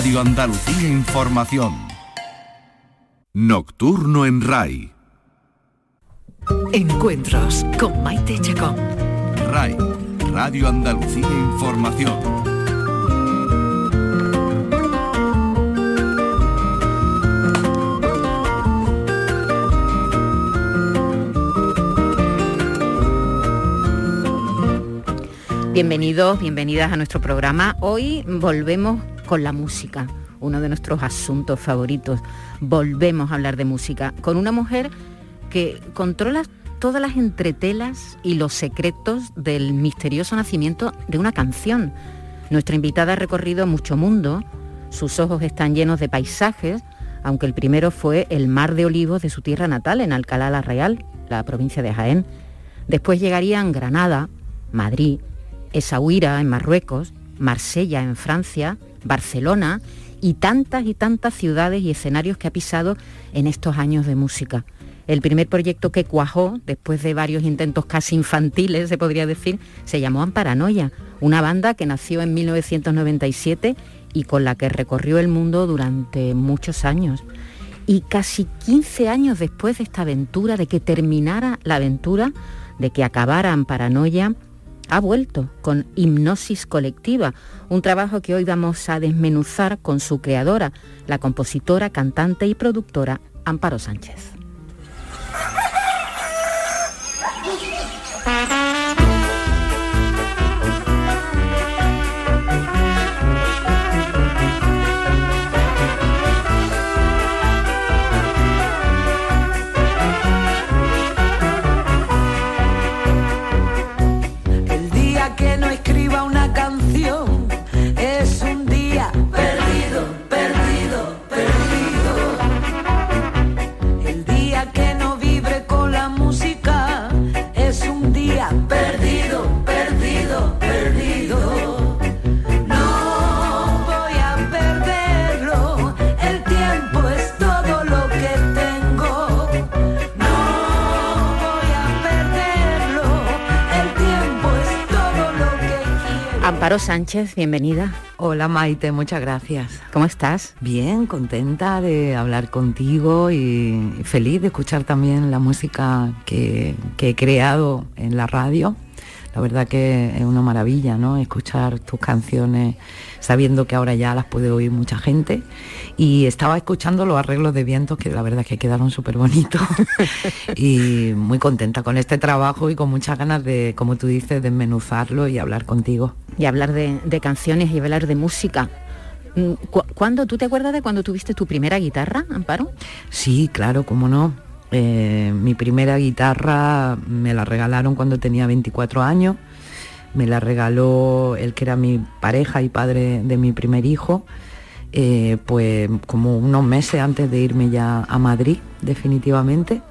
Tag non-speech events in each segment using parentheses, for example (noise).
Radio Andalucía Información. Nocturno en RAI. Encuentros con Maite Chacón. RAI, Radio Andalucía Información. Bienvenidos, bienvenidas a nuestro programa. Hoy volvemos con la música, uno de nuestros asuntos favoritos. Volvemos a hablar de música con una mujer que controla todas las entretelas y los secretos del misterioso nacimiento de una canción. Nuestra invitada ha recorrido mucho mundo, sus ojos están llenos de paisajes, aunque el primero fue el mar de olivos de su tierra natal, en Alcalá la Real, la provincia de Jaén. Después llegarían Granada, Madrid, Essaouira en Marruecos, Marsella en Francia, Barcelona y tantas y tantas ciudades y escenarios que ha pisado en estos años de música. El primer proyecto que cuajó, después de varios intentos casi infantiles, se podría decir, se llamó Amparanoia, una banda que nació en 1997 y con la que recorrió el mundo durante muchos años. Y casi 15 años después de esta aventura, de que terminara la aventura, de que acabara Amparanoia, ha vuelto con Hipnosis Colectiva, un trabajo que hoy vamos a desmenuzar con su creadora, la compositora, cantante y productora Amparo Sánchez. Sánchez, bienvenida. Hola Maite, muchas gracias. ¿Cómo estás? Bien, contenta de hablar contigo y feliz de escuchar también la música que, he creado en la radio. La verdad que es una maravilla, ¿no? Escuchar tus canciones sabiendo que ahora ya las puede oír mucha gente. Y estaba escuchando los arreglos de vientos que la verdad que quedaron súper bonitos. (laughs) y muy contenta con este trabajo y con muchas ganas de, como tú dices, desmenuzarlo y hablar contigo y hablar de, canciones y hablar de música. Mm, ¿Cuándo, tú te acuerdas de cuando tuviste tu primera guitarra, Amparo? Sí, claro, cómo no. Eh, mi primera guitarra me la regalaron cuando tenía 24 años. Me la regaló el que era mi pareja y padre de mi primer hijo, eh, pues como unos meses antes de irme ya a Madrid, definitivamente.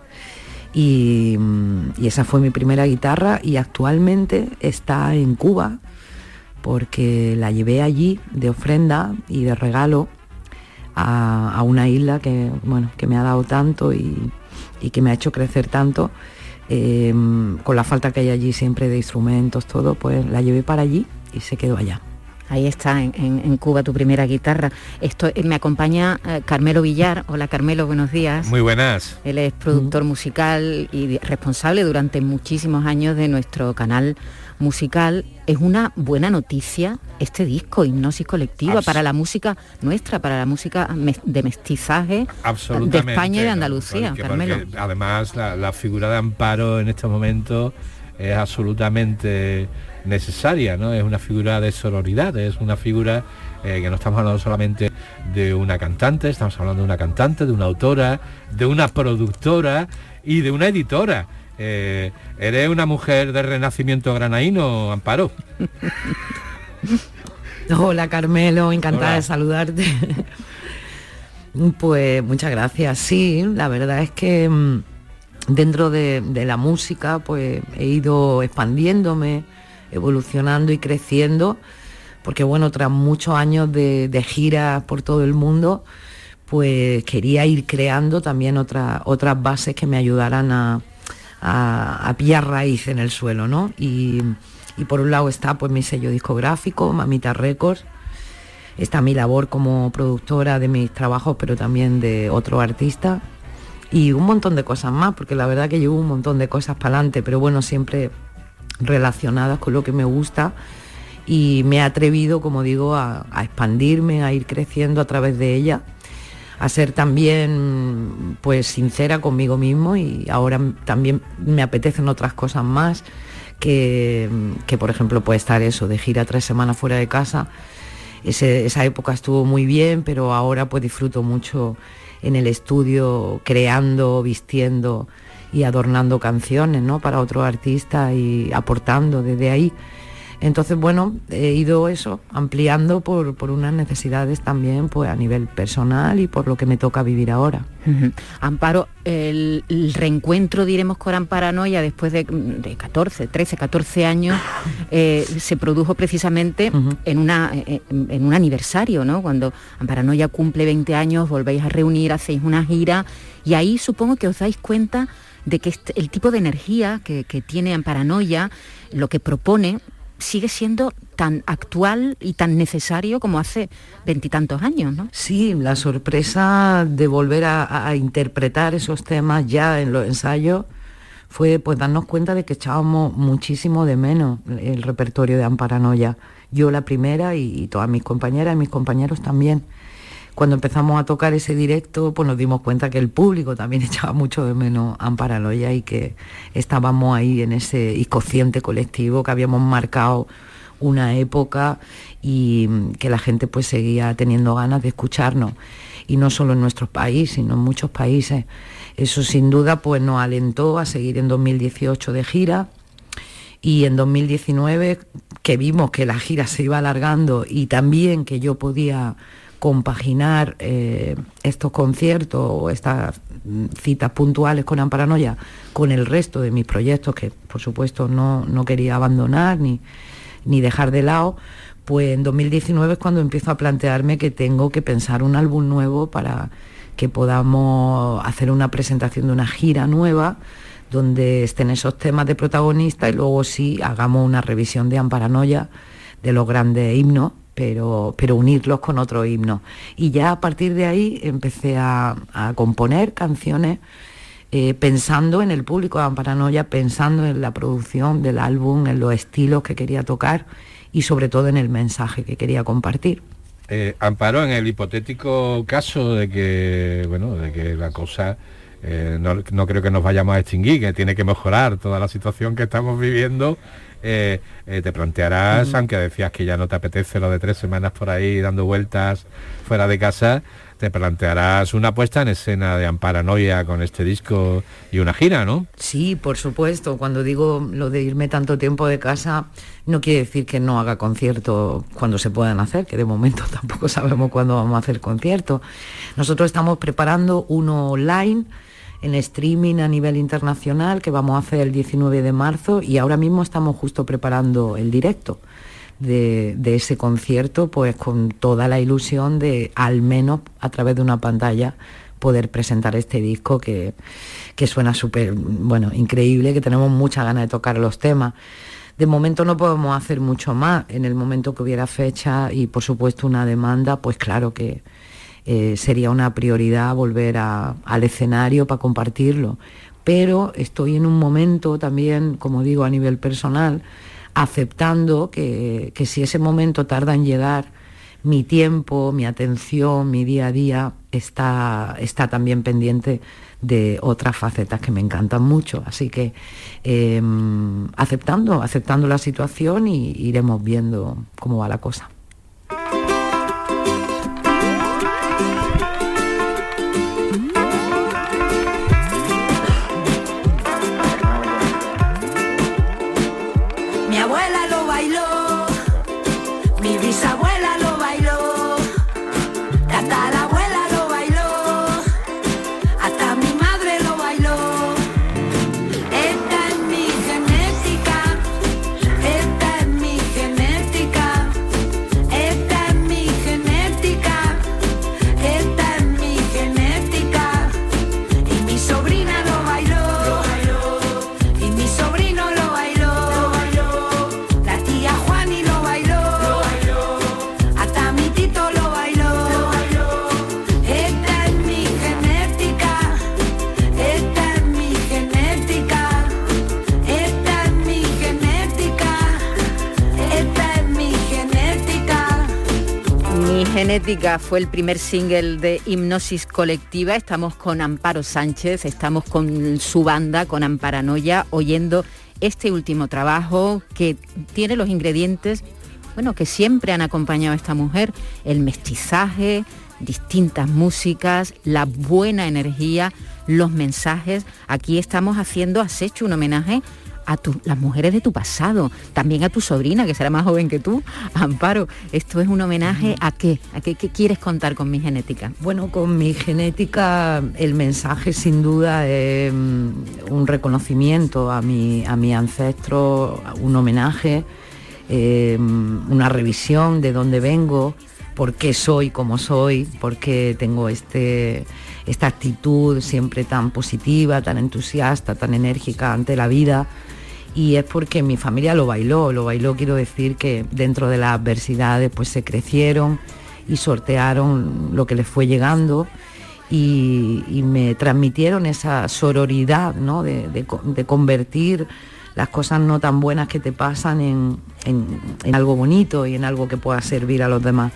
y, esa fue mi primera guitarra y actualmente está en Cuba porque la llevé allí de ofrenda y de regalo a, una isla que, bueno, que me ha dado tanto y, que me ha hecho crecer tanto. Em, con la falta que hay allí siempre de instrumentos, todo, pues la llevé para allí y se quedó allá. Ahí está, en, Cuba, tu primera guitarra. Esto eh, me acompaña eh, Carmelo Villar. Hola Carmelo, buenos días. Muy buenas. Él es productor musical y responsable durante muchísimos años de nuestro canal musical. Es una buena noticia este disco, Hipnosis Colectiva, para la música nuestra, para la música de mestizaje de España y de Andalucía. Carmelo. además, la figura de Amparo en estos momentos es absolutamente necesaria, ¿no? Es una figura de sororidad, es una figura eh, que no estamos hablando solamente de una cantante, estamos hablando de una cantante, de una autora, de una productora y de una editora. Eh, ¿Eres una mujer de renacimiento granaíno, Amparo? (laughs) Hola Carmelo, encantada de saludarte. (laughs) pues muchas gracias. Sí, la verdad es que mm, dentro de, de la música pues he ido expandiéndome, evolucionando y creciendo, porque bueno, tras muchos años de, de giras por todo el mundo, pues quería ir creando también otras otras bases que me ayudaran a, a, pillar raíz en el suelo, ¿no? Y, por un lado está pues mi sello discográfico, Mamita Records, está mi labor como productora de mis trabajos, pero también de otro artista y un montón de cosas más, porque la verdad que llevo un montón de cosas para adelante, pero bueno, siempre relacionadas con lo que me gusta y me he atrevido, como digo, a, expandirme, a ir creciendo a través de ella, a ser también pues sincera conmigo mismo y ahora también me apetecen otras cosas más que, que por ejemplo puede estar eso, de gira tres semanas fuera de casa. esa época estuvo muy bien, pero ahora pues disfruto mucho en el estudio creando, vistiendo y adornando canciones ¿no? para otro artista y aportando desde ahí. Entonces, bueno, he ido eso, ampliando por, unas necesidades también pues, a nivel personal y por lo que me toca vivir ahora. Amparo, el, reencuentro, diremos, con Amparanoia después de, 14, 13, 14 años, eh, se produjo precisamente en, una, en, un aniversario, ¿no? Cuando Amparanoia cumple 20 años, volvéis a reunir, hacéis una gira y ahí supongo que os dais cuenta de que este, el tipo de energía que, tiene Amparanoia, lo que propone, sigue siendo tan actual y tan necesario como hace veintitantos años, ¿no? Sí, la sorpresa de volver a, interpretar esos temas ya en los ensayos fue pues darnos cuenta de que echábamos muchísimo de menos el repertorio de Amparanoia. Yo la primera y todas mis compañeras y mis compañeros también cuando empezamos a tocar ese directo, pues nos dimos cuenta que el público también (laughs) echaba mucho de menos Amparaloya y que estábamos ahí en ese inconsciente colectivo, que habíamos marcado una época y que la gente pues seguía teniendo ganas de escucharnos. Y no solo en nuestro país, sino en muchos países. Eso sin duda pues nos alentó a seguir en 2018 de gira y en 2019 que vimos que la gira se iba alargando y también que yo podía compaginar eh, estos conciertos o estas citas puntuales con Amparanoia con el resto de mis proyectos que por supuesto no, quería abandonar ni, ni dejar de lado, pues en 2019 es cuando empiezo a plantearme que tengo que pensar un álbum nuevo para que podamos hacer una presentación de una gira nueva donde estén esos temas de protagonista y luego sí hagamos una revisión de Amparanoia de los grandes himnos pero, pero unirlos con otro himno. Y ya a partir de ahí empecé a, componer canciones eh, pensando en el público de Amparanoia, pensando en la producción del álbum, en los estilos que quería tocar y sobre todo en el mensaje que quería compartir. Eh, Amparo, en el hipotético caso de que, bueno, de que la cosa eh, no, no, creo que nos vayamos a extinguir, que tiene que mejorar toda la situación que estamos viviendo, eh, eh, te plantearás, aunque decías que ya no te apetece lo de tres semanas por ahí dando vueltas fuera de casa, te plantearás una puesta en escena de Amparanoia con este disco y una gira, ¿no? Sí, por supuesto. Cuando digo lo de irme tanto tiempo de casa, no quiere decir que no haga conciertos cuando se puedan hacer, que de momento (laughs) tampoco sabemos cuándo vamos a hacer conciertos. Nosotros estamos preparando uno online en streaming a nivel internacional que vamos a hacer el 19 de marzo y ahora mismo estamos justo preparando el directo de, ese concierto, pues con toda la ilusión de al menos a través de una pantalla poder presentar este disco que, que suena súper, bueno, increíble, que tenemos mucha ganas de tocar los temas. De momento no podemos hacer mucho más. En el momento que hubiera fecha y por supuesto una demanda, pues claro que, eh, sería una prioridad volver al escenario para compartirlo. Pero estoy en un momento también, como digo, a nivel personal, aceptando que, si ese momento tarda en llegar, mi tiempo, mi atención, mi día a día está, está también pendiente de otras facetas que me encantan mucho. Así que em, aceptando, aceptando la situación y iremos viendo cómo va la cosa. Fue el primer single de Hipnosis Colectiva. Estamos con Amparo Sánchez, estamos con su banda, con Amparanoia, oyendo este último trabajo que tiene los ingredientes, bueno, que siempre han acompañado a esta mujer, el mestizaje, distintas músicas, la buena energía, los mensajes. Aquí estamos haciendo, has hecho un homenaje a las mujeres de tu pasado, también a tu sobrina, que será más joven que tú, Amparo. Esto es un homenaje a qué? ¿A qué, quieres contar con mi genética? Bueno, con mi genética el mensaje sin duda es mm, un reconocimiento a mi, a mi ancestro, un homenaje, eh, una revisión de dónde vengo, por qué soy como soy, por qué tengo este, esta actitud siempre tan positiva, tan entusiasta, tan enérgica ante la vida y es porque mi familia lo bailó, lo bailó quiero decir que dentro de las adversidades pues se crecieron y sortearon lo que les fue llegando y, me transmitieron esa sororidad ¿no? de, convertir las cosas no tan buenas que te pasan en, algo bonito y en algo que pueda servir a los demás.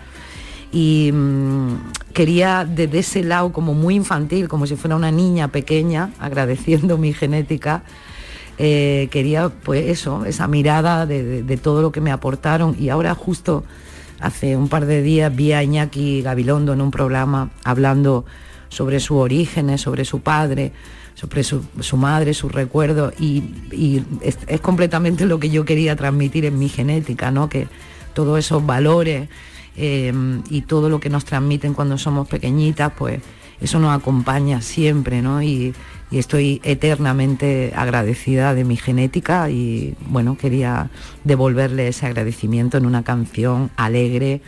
Y mm, quería desde ese lado como muy infantil, como si fuera una niña pequeña, agradeciendo mi genética, eh, quería pues eso, esa mirada de, todo lo que me aportaron y ahora justo hace un par de días vi a Iñaki Gabilondo en un programa hablando sobre sus orígenes, sobre su padre, sobre su, madre, sus recuerdos y, es, completamente lo que yo quería transmitir en mi genética, ¿no? que todos esos valores eh, y todo lo que nos transmiten cuando somos pequeñitas, pues eso nos acompaña siempre, ¿no? Y, estoy eternamente agradecida de mi genética y bueno, quería devolverle ese agradecimiento en una canción alegre,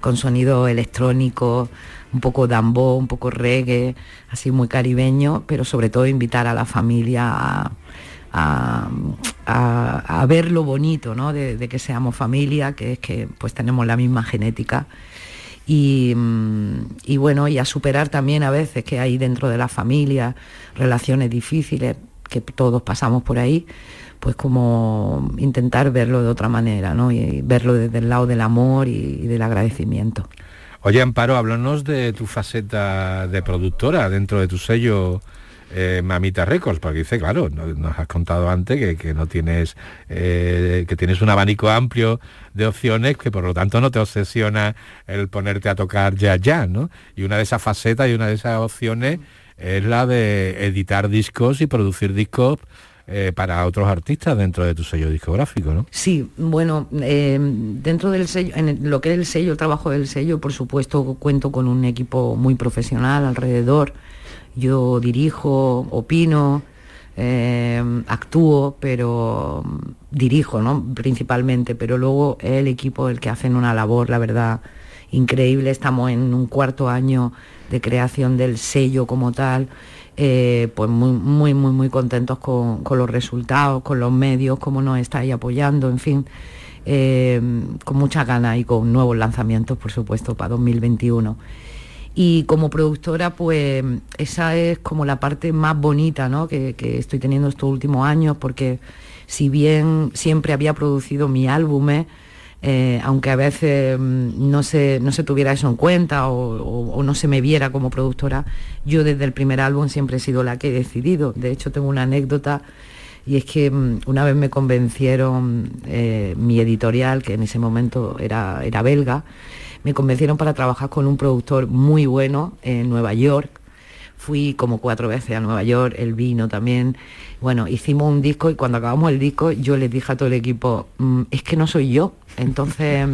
con sonido electrónico, un poco dambo, un poco reggae, así muy caribeño, pero sobre todo invitar a la familia a, ver lo bonito ¿no? de, de, que seamos familia, que es que pues tenemos la misma genética Y, bueno, y a superar también a veces que hay dentro de la familia relaciones difíciles, que todos pasamos por ahí, pues como intentar verlo de otra manera, ¿no? Y verlo desde el lado del amor y, del agradecimiento. Oye, Amparo, háblanos de tu faceta de productora dentro de tu sello eh, Mamita Records, porque dice, claro, nos has contado antes que, no tienes, eh, que tienes un abanico amplio de opciones, que por lo tanto no te obsesiona el ponerte a tocar ya ya, ¿no? Y una de esas facetas y una de esas opciones es la de editar discos y producir discos eh, para otros artistas dentro de tu sello discográfico, ¿no? Sí, bueno, dentro del sello, en lo que es el sello, el trabajo del sello, por supuesto cuento con un equipo muy profesional alrededor yo dirijo, opino, eh, actúo, pero mm, dirijo, ¿no? Principalmente, pero luego el equipo el que hacen una labor, la verdad, increíble. Estamos en un cuarto año de creación del sello como tal. Eh, pues muy, muy, muy, muy contentos con, los resultados, con los medios, cómo nos estáis apoyando, en fin, eh, con mucha ganas y con nuevos lanzamientos, por supuesto, para 2021. Y como productora, pues esa es como la parte más bonita ¿no? que, estoy teniendo estos últimos años, porque si bien siempre había producido mi álbum, eh, aunque a veces mm, no se, no se tuviera eso en cuenta o, no se me viera como productora, yo desde el primer álbum siempre he sido la que he decidido. De hecho, tengo una anécdota y es que mm, una vez me convencieron eh, mi editorial, que en ese momento era, era belga, me convencieron para trabajar con un productor muy bueno en Nueva York. Fui como cuatro veces a Nueva York, el vino también. Bueno, hicimos un disco y cuando acabamos el disco yo les dije a todo el equipo, mm, es que no soy yo. Entonces,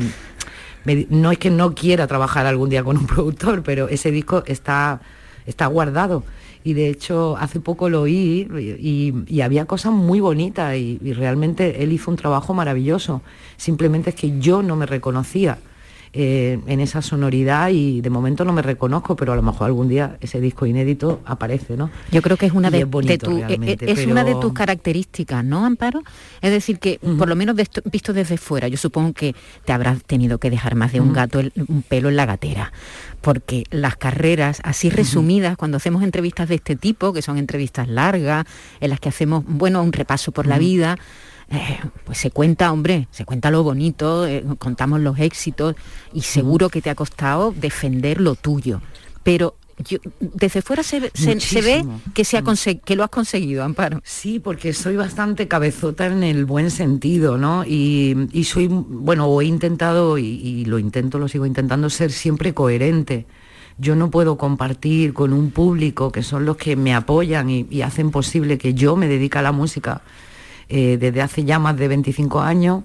(laughs) no es que no quiera trabajar algún día con un productor, pero ese disco está, está guardado y de hecho hace poco lo oí y, había cosas muy bonitas y, realmente él hizo un trabajo maravilloso. Simplemente es que yo no me reconocía. Eh, en esa sonoridad y de momento no me reconozco, pero a lo mejor algún día ese disco inédito aparece, ¿no? Yo creo que es una de, eh, es una de tus características, ¿no, Amparo? Es decir, que por lo menos visto desde fuera, yo supongo que te habrás tenido que dejar más de un gato, un pelo en la gatera, porque las carreras así resumidas, cuando hacemos entrevistas de este tipo, que son entrevistas largas, en las que hacemos, bueno, un repaso por la vida, eh, pues se cuenta, hombre, se cuenta lo bonito, eh, contamos los éxitos y seguro que te ha costado defender lo tuyo. Pero desde fuera se, ve que, se ha mm. que lo has conseguido, Amparo. Sí, porque soy bastante cabezota en el buen sentido, ¿no? Y, soy, bueno, he intentado, y, lo intento, lo sigo intentando, ser siempre coherente. Yo no puedo compartir con un público que son los que me apoyan y, hacen posible que yo me dedique a la música eh, desde hace ya más de 25 años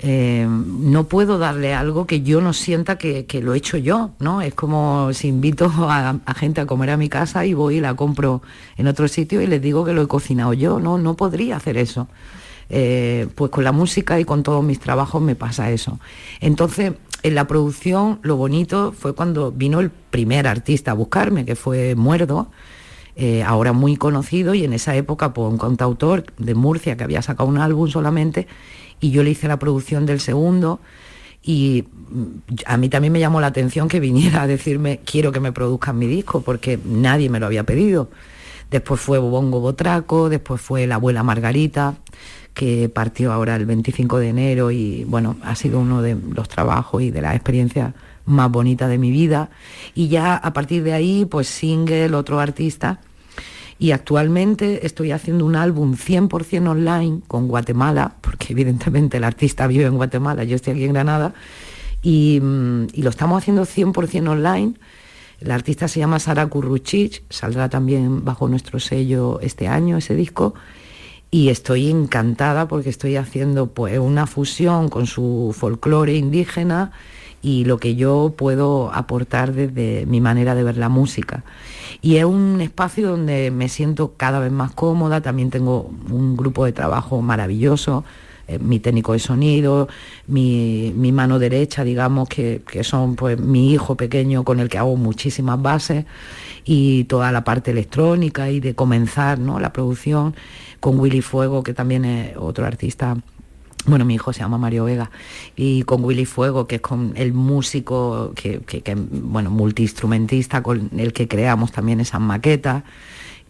eh, no puedo darle algo que yo no sienta que, lo he hecho yo, ¿no? Es como si invito a, gente a comer a mi casa y voy y la compro en otro sitio y les digo que lo he cocinado yo, no, no podría hacer eso. Eh, pues con la música y con todos mis trabajos me pasa eso. Entonces, en la producción lo bonito fue cuando vino el primer artista a buscarme, que fue Muerdo, eh, ahora muy conocido y en esa época pues, un cantautor de Murcia que había sacado un álbum solamente y yo le hice la producción del segundo y mm, a mí también me llamó la atención que viniera a decirme quiero que me produzcan mi disco porque nadie me lo había pedido. Después fue Bongo Botraco, después fue la abuela Margarita, que partió ahora el 25 de enero y bueno, ha sido uno de los trabajos y de las experiencias más bonitas de mi vida. Y ya a partir de ahí, pues single, otro artista, y actualmente estoy haciendo un álbum 100% online con Guatemala, porque evidentemente el artista vive en Guatemala, yo estoy aquí en Granada, y, mm, lo estamos haciendo 100% online. La artista se llama Sara Kurruchich, saldrá también bajo nuestro sello este año ese disco. Y estoy encantada porque estoy haciendo pues, una fusión con su folclore indígena y lo que yo puedo aportar desde mi manera de ver la música. Y es un espacio donde me siento cada vez más cómoda, también tengo un grupo de trabajo maravilloso, eh, mi técnico de sonido, mi, mano derecha, digamos, que, son pues mi hijo pequeño con el que hago muchísimas bases y toda la parte electrónica y de comenzar ¿no? la producción con Willy Fuego, que también es otro artista bueno, mi hijo se llama Mario Vega, y con Willy Fuego, que es con el músico, que, bueno, multiinstrumentista con el que creamos también esas maquetas.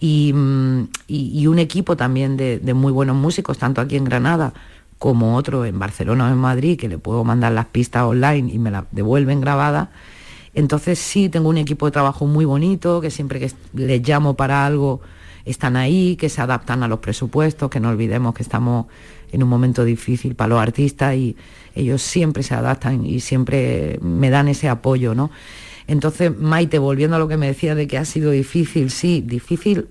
Y, mm, un equipo también de, muy buenos músicos, tanto aquí en Granada como otro en Barcelona o en Madrid, que le puedo mandar las pistas online y me las devuelven grabadas. Entonces sí, tengo un equipo de trabajo muy bonito, que siempre que les llamo para algo están ahí, que se adaptan a los presupuestos, que no olvidemos que estamos en un momento difícil para los artistas y ellos siempre se adaptan y siempre me dan ese apoyo, ¿no? Entonces, Maite, volviendo a lo que me decía de que ha sido difícil, sí, difícil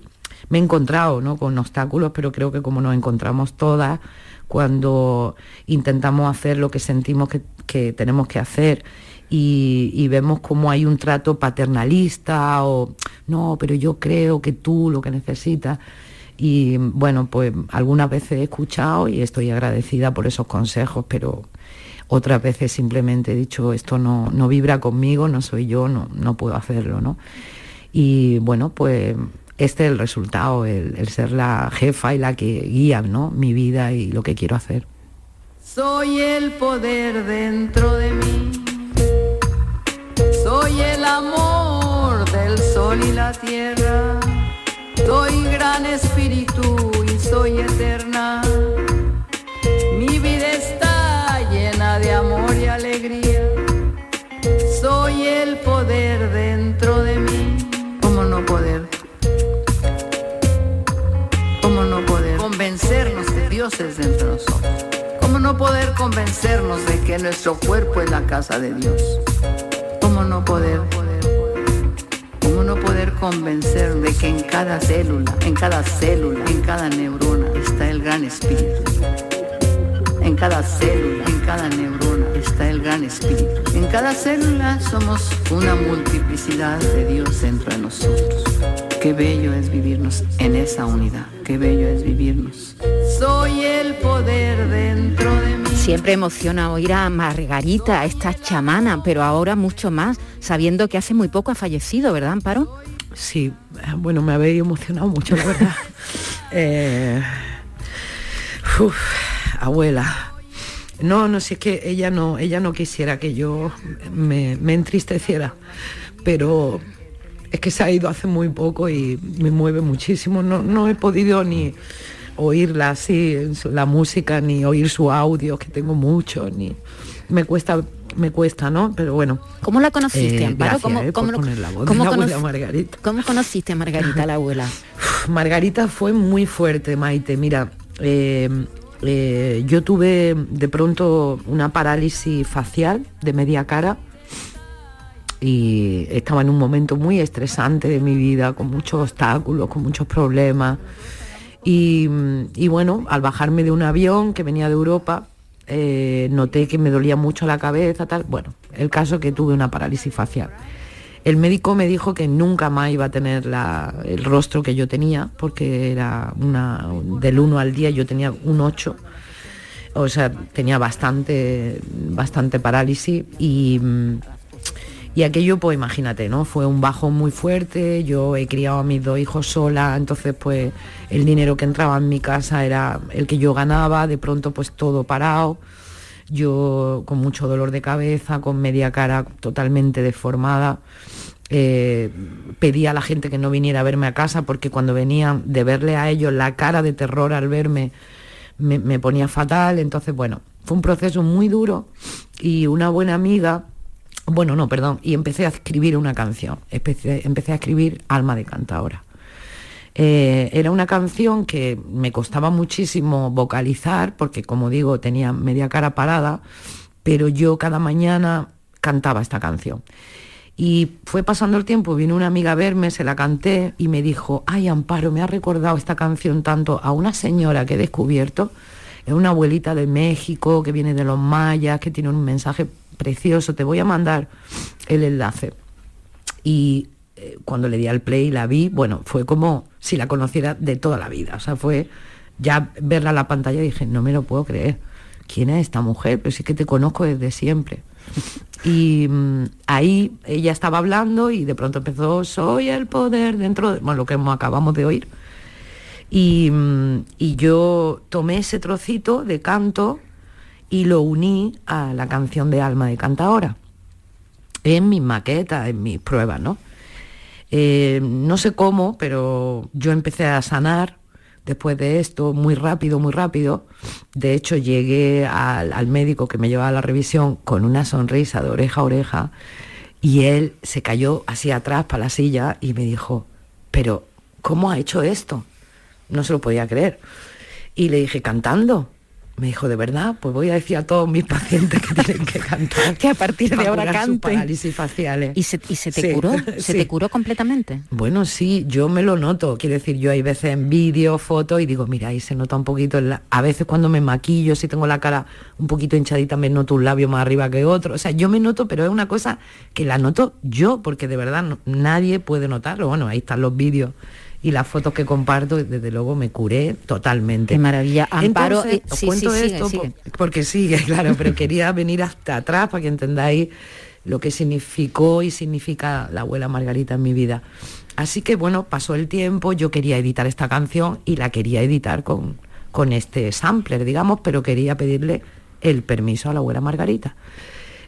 me he encontrado ¿no? con obstáculos, pero creo que como nos encontramos todas cuando intentamos hacer lo que sentimos que, tenemos que hacer y, y, vemos como hay un trato paternalista o no, pero yo creo que tú lo que necesitas. Y bueno, pues algunas veces he escuchado y estoy agradecida por esos consejos, pero otras veces simplemente he dicho, esto no, no vibra conmigo, no soy yo, no, no puedo hacerlo, ¿no? Y bueno, pues este es el resultado, el, ser la jefa y la que guía ¿no? mi vida y lo que quiero hacer. Soy el poder dentro de mí, soy el amor del sol y la tierra soy gran espíritu y soy eterna. Mi vida está llena de amor y alegría. Soy el poder dentro de mí. ¿Cómo no poder? ¿Cómo no poder convencernos que Dios es dentro de nosotros? ¿Cómo no poder convencernos de que nuestro cuerpo es la casa de Dios? ¿Cómo no poder? No poder convencer de que en cada célula, en cada célula, en cada neurona está el gran espíritu. En cada célula, en cada neurona está el gran espíritu. En cada célula somos una multiplicidad de Dios dentro de nosotros. Qué bello es vivirnos en esa unidad. Qué bello es vivirnos. Soy el poder dentro de mí. Siempre emociona oír a Margarita, esta chamana, pero ahora mucho más, sabiendo que hace muy poco ha fallecido, ¿verdad, Amparo? Sí, bueno, me habéis emocionado mucho, la verdad. (laughs) Eh, abuela. No, no, si es que ella no, ella no quisiera que yo me, entristeciera, pero es que se ha ido hace muy poco y me mueve muchísimo. No, no he podido ni oírla así, la música, ni oír su audio, que tengo mucho, ni me cuesta, me cuesta, ¿no? Pero bueno. ¿Cómo la conociste, Eh, Amparo? gracias, ¿Cómo, eh, cómo la voz de abuela Margarita. ¿Cómo conociste a Margarita, la abuela? (laughs) Margarita fue muy fuerte, Maite. Mira, eh, eh, yo tuve de pronto una parálisis facial de media cara y estaba en un momento muy estresante de mi vida, con muchos obstáculos, con muchos problemas. Y, bueno, al bajarme de un avión que venía de Europa, eh, noté que me dolía mucho la cabeza, tal. Bueno, el caso que tuve una parálisis facial. El médico me dijo que nunca más iba a tener la- el rostro que yo tenía, porque era una, del 1 al 10 yo tenía un 8, o sea, tenía bastante, bastante parálisis y, mm, y aquello, pues imagínate, ¿no? Fue un bajo muy fuerte, yo he criado a mis dos hijos sola, entonces pues el dinero que entraba en mi casa era el que yo ganaba, de pronto pues todo parado, yo con mucho dolor de cabeza, con media cara totalmente deformada. eh, pedí a la gente que no viniera a verme a casa porque cuando venían de verle a ellos la cara de terror al verme me, me ponía fatal. Entonces, bueno, fue un proceso muy duro y una buena amiga, bueno, no, perdón, y empecé a escribir una canción. Empecé, a escribir Alma de Cantaora. Eh, era una canción que me costaba muchísimo vocalizar porque, como digo, tenía media cara parada, pero yo cada mañana cantaba esta canción. Y fue pasando el tiempo, vino una amiga a verme, se la canté y me dijo, ay Amparo, me ha recordado esta canción tanto a una señora que he descubierto, es una abuelita de México que viene de los mayas, que tiene un mensaje precioso, te voy a mandar el enlace. Y eh, cuando le di al play y la vi, bueno, fue como si la conociera de toda la vida. O sea, fue ya verla en la pantalla dije, no me lo puedo creer. ¿Quién es esta mujer? Pero sí que te conozco desde siempre. Y mm, ahí ella estaba hablando y de pronto empezó, soy el poder dentro de, bueno, lo que acabamos de oír. Y, mm, y yo tomé ese trocito de canto y lo uní a la canción de Alma de Cantaora en mis maquetas, en mis pruebas, ¿no? Eh, no sé cómo, pero yo empecé a sanar después de esto, muy rápido, muy rápido. De hecho, llegué al, al médico que me llevaba la revisión con una sonrisa de oreja a oreja y él se cayó hacia atrás para la silla y me dijo, pero ¿cómo ha hecho esto? No se lo podía creer. Y le dije, cantando. Me dijo, ¿de verdad? Pues voy a decir a todos mis pacientes que tienen que cantar. (laughs) Que a partir de ahora canten. parálisis faciales. ¿Y se, y se te Sí, curó? (laughs) ¿Se sí. te curó completamente? Bueno, sí, yo me lo noto. Quiero decir, yo hay veces en vídeo, fotos y digo, mira, ahí se nota un poquito. la- A veces cuando me maquillo, si tengo la cara un poquito hinchadita, me noto un labio más arriba que otro. O sea, yo me noto, pero es una cosa que la noto yo, porque de verdad no- nadie puede notarlo. Bueno, ahí están los vídeos y las fotos que comparto, desde luego me curé totalmente. Qué maravilla. Amparo, Entonces, eh, os sí, cuento sí, sigue, esto sigue. porque sigue, (laughs) claro, pero quería venir hasta atrás para que entendáis lo que significó y significa la abuela Margarita en mi vida. Así que bueno, pasó el tiempo, yo quería editar esta canción y la quería editar con, con este sampler, digamos, pero quería pedirle el permiso a la abuela Margarita.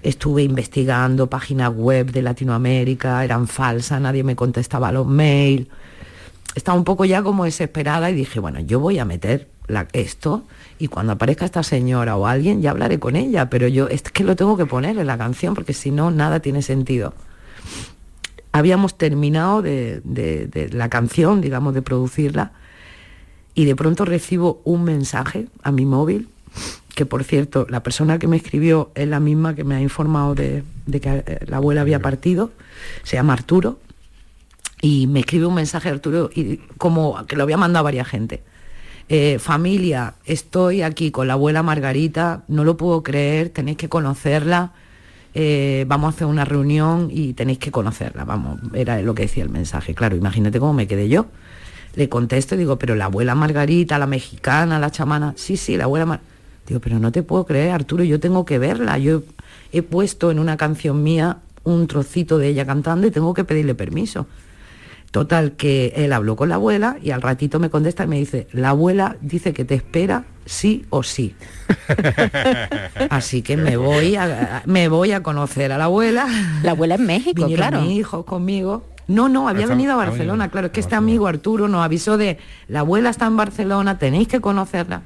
Estuve investigando páginas web de Latinoamérica, eran falsas, nadie me contestaba los mails estaba un poco ya como desesperada y dije, bueno, yo voy a meter la- esto y cuando aparezca esta señora o alguien ya hablaré con ella, pero yo es que lo tengo que poner en la canción porque si no, nada tiene sentido. Habíamos terminado de, de- de la canción, digamos, de producirla y de pronto recibo un mensaje a mi móvil, que por cierto, la persona que me escribió es la misma que me ha informado de, de que eh, la abuela había partido, se llama Arturo, y me escribe un mensaje Arturo y como que lo había mandado a varias gente. Eh, familia, estoy aquí con la abuela Margarita, no lo puedo creer, tenéis que conocerla, eh, vamos a hacer una reunión y tenéis que conocerla, vamos, era lo que decía el mensaje, claro, imagínate cómo me quedé yo. Le contesto y digo, pero la abuela Margarita, la mexicana, la chamana, sí, sí, la abuela Mar Digo, pero no te puedo creer, Arturo, yo tengo que verla, yo he puesto en una canción mía un trocito de ella cantando y tengo que pedirle permiso. Total, que él habló con la abuela y al ratito me contesta y me dice, la abuela dice que te espera sí o sí. (laughs) Así que me voy a, me voy a conocer a la abuela. La abuela en México, Vinieron claro. mis hijos conmigo. No, no, había Está- venido a Barcelona, claro, es que este amigo Arturo nos avisó de, la abuela está en Barcelona, tenéis que conocerla.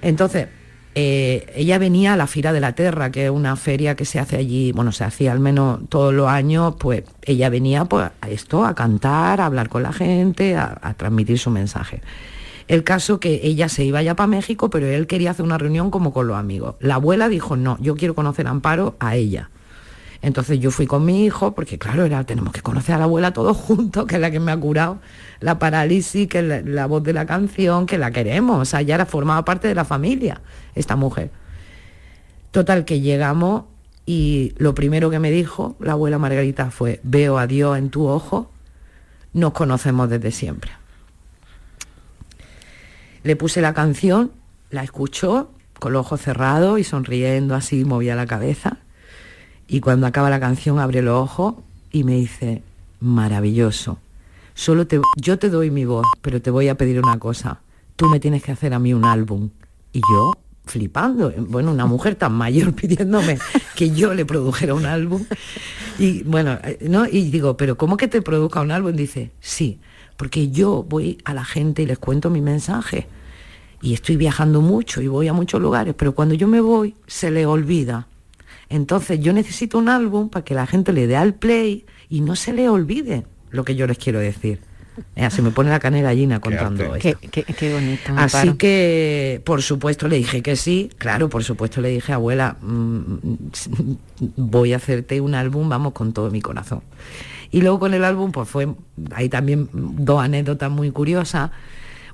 Entonces, eh, ella venía a la Fira de la Terra, que es una feria que se hace allí, bueno, se hacía al menos todos los años, pues ella venía pues, a esto, a cantar, a hablar con la gente, a, transmitir su mensaje. El caso que ella se iba ya para México, pero él quería hacer una reunión como con los amigos. La abuela dijo, no, yo quiero conocer Amparo a ella. Entonces yo fui con mi hijo, porque claro, era, tenemos que conocer a la abuela todos juntos, que es la que me ha curado la parálisis, que la, la voz de la canción, que la queremos. O sea, ya era formaba parte de la familia, esta mujer. Total, que llegamos y lo primero que me dijo la abuela Margarita fue, veo a Dios en tu ojo, nos conocemos desde siempre. Le puse la canción, la escuchó con los ojos cerrados y sonriendo así, movía la cabeza. Y cuando acaba la canción abre los ojos y me dice, maravilloso. Solo te, yo te doy mi voz, pero te voy a pedir una cosa. Tú me tienes que hacer a mí un álbum. Y yo, flipando, bueno, una mujer tan mayor (laughs) pidiéndome que yo le produjera un álbum. Y bueno, eh, ¿no? Y digo, pero ¿cómo que te produzca un álbum? Dice, sí, porque yo voy a la gente y les cuento mi mensaje. Y estoy viajando mucho y voy a muchos lugares, pero cuando yo me voy, se le olvida. Entonces yo necesito un álbum para que la gente le dé al play y no se le olvide lo que yo les quiero decir. Eh, se me pone la canela gallina contando arte. esto. Qué, qué- qué bonito. Así que, por supuesto, le dije que sí. Claro, por supuesto, le dije, abuela, mm, (laughs) voy a hacerte un álbum, vamos, con todo mi corazón. Y luego con el álbum, pues fue, hay también dos anécdotas muy curiosas.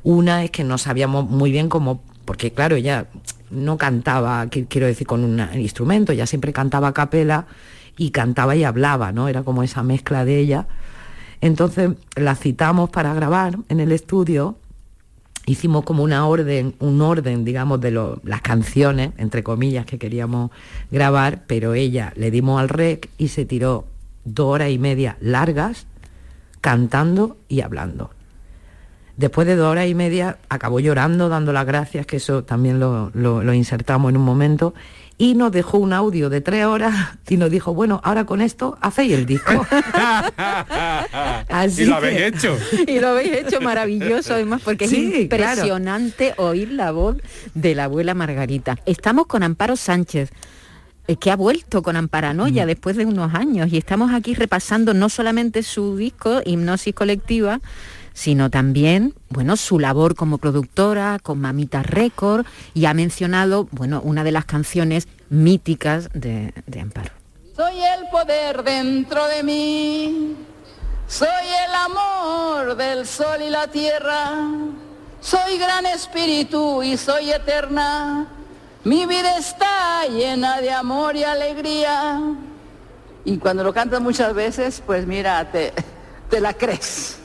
Una es que no sabíamos muy bien cómo, porque claro, ella no cantaba, qui- quiero decir, con un instrumento, ella siempre cantaba a capela y cantaba y hablaba, ¿no? Era como esa mezcla de ella. Entonces la citamos para grabar en el estudio hicimos como una orden, un orden, digamos, de lo- las canciones, entre comillas, que queríamos grabar, pero ella le dimos al rec y se tiró dos horas y media largas cantando y hablando. Después de dos horas y media acabó llorando, dando las gracias, que eso también lo, lo- lo insertamos en un momento, y nos dejó un audio de tres horas (laughs) y nos dijo, bueno, ahora con esto hacéis el disco. (laughs) Así y lo que- habéis hecho. (laughs) Y lo habéis hecho maravilloso además porque Sí, es impresionante oír la voz de la abuela Margarita. Estamos con Amparo Sánchez. eh, que ha vuelto con Amparanoia después de unos años y estamos aquí repasando no solamente su disco Hipnosis Colectiva, sino también, bueno, su labor como productora con Mamita Record y ha mencionado, bueno, una de las canciones míticas de, de Amparo. Soy el poder dentro de mí. Soy el amor del sol y la tierra. Soy gran espíritu y soy eterna. Mi vida está llena de amor y alegría. Y cuando lo cantas muchas veces, pues mira, te, te la crees.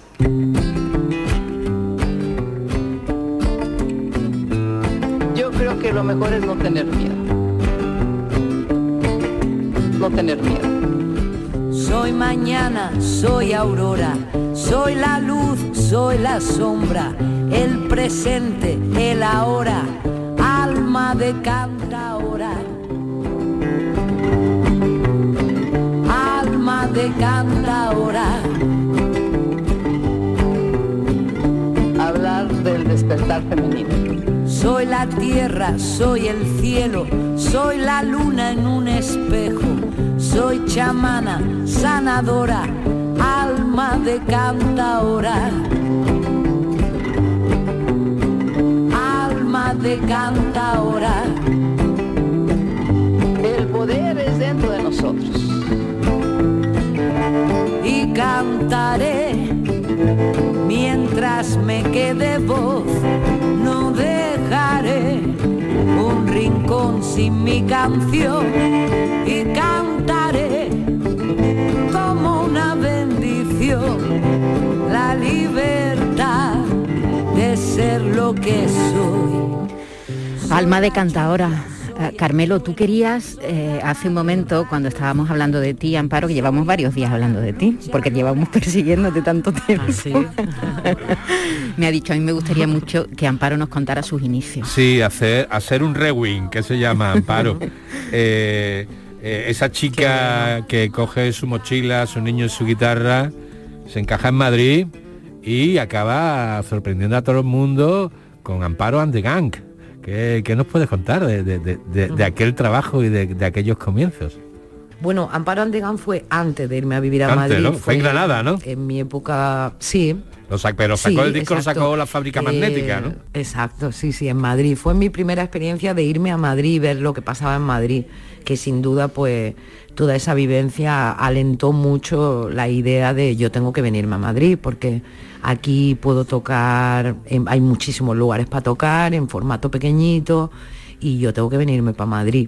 Que lo mejor es no tener miedo. No tener miedo. Soy mañana, soy aurora, soy la luz, soy la sombra, el presente, el ahora, alma de cantaora. Alma de cantaora. Hablar del despertar femenino. Soy la tierra, soy el cielo, soy la luna en un espejo, soy chamana, sanadora, alma de cantaora. Alma de cantaora. El poder es dentro de nosotros. y cantaré mientras me quede voz. Un rincón sin mi canción y cantaré como una bendición la libertad de ser lo que soy. Alma de cantadora. Eh, Carmelo, tú querías eh, hace un momento, cuando estábamos hablando de ti, Amparo, que llevamos varios días hablando de ti, porque llevamos (laughs) persiguiéndote tanto tiempo. Ah, sí. (laughs) me ha dicho, a mí me gustaría mucho que Amparo nos contara sus inicios. Sí, hacer, hacer un rewind, que se llama Amparo. (laughs) Eh, eh, esa chica que coge su mochila, su niño y su guitarra, se encaja en Madrid y acaba sorprendiendo a todo el mundo con Amparo and the Gang. ¿Qué, nos puedes contar de, aquel trabajo y de, aquellos comienzos? Bueno, Amparo Andegan fue antes de irme a vivir a Madrid. Fue en Granada, ¿no? En mi época, sí. Lo pero sacó el disco, lo sacó la fábrica magnética, ¿no? Eh, exacto, sí, sí, en Madrid. Fue mi primera experiencia de irme a Madrid y ver lo que pasaba en Madrid, que sin duda, pues, toda esa vivencia alentó mucho la idea de yo tengo que venirme a Madrid, porque aquí puedo tocar, hay muchísimos lugares para tocar, en formato pequeñito, y yo tengo que venirme para Madrid.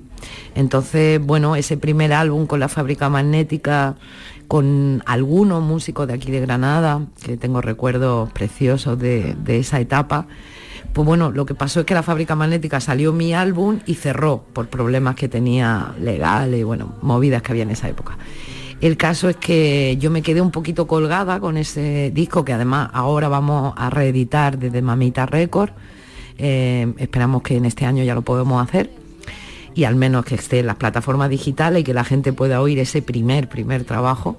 Entonces, bueno, ese primer álbum con la fábrica magnética con algunos músicos de aquí de Granada, que tengo recuerdos preciosos de, esa etapa. Pues bueno, lo que pasó es que la fábrica magnética salió mi álbum y cerró por problemas que tenía legales, bueno, movidas que había en esa época. El caso es que yo me quedé un poquito colgada con ese disco que además ahora vamos a reeditar desde Mamita Record. Eh, esperamos que en este año ya lo podemos hacer y al menos que esté en las plataformas digitales y que la gente pueda oír ese primer, primer trabajo.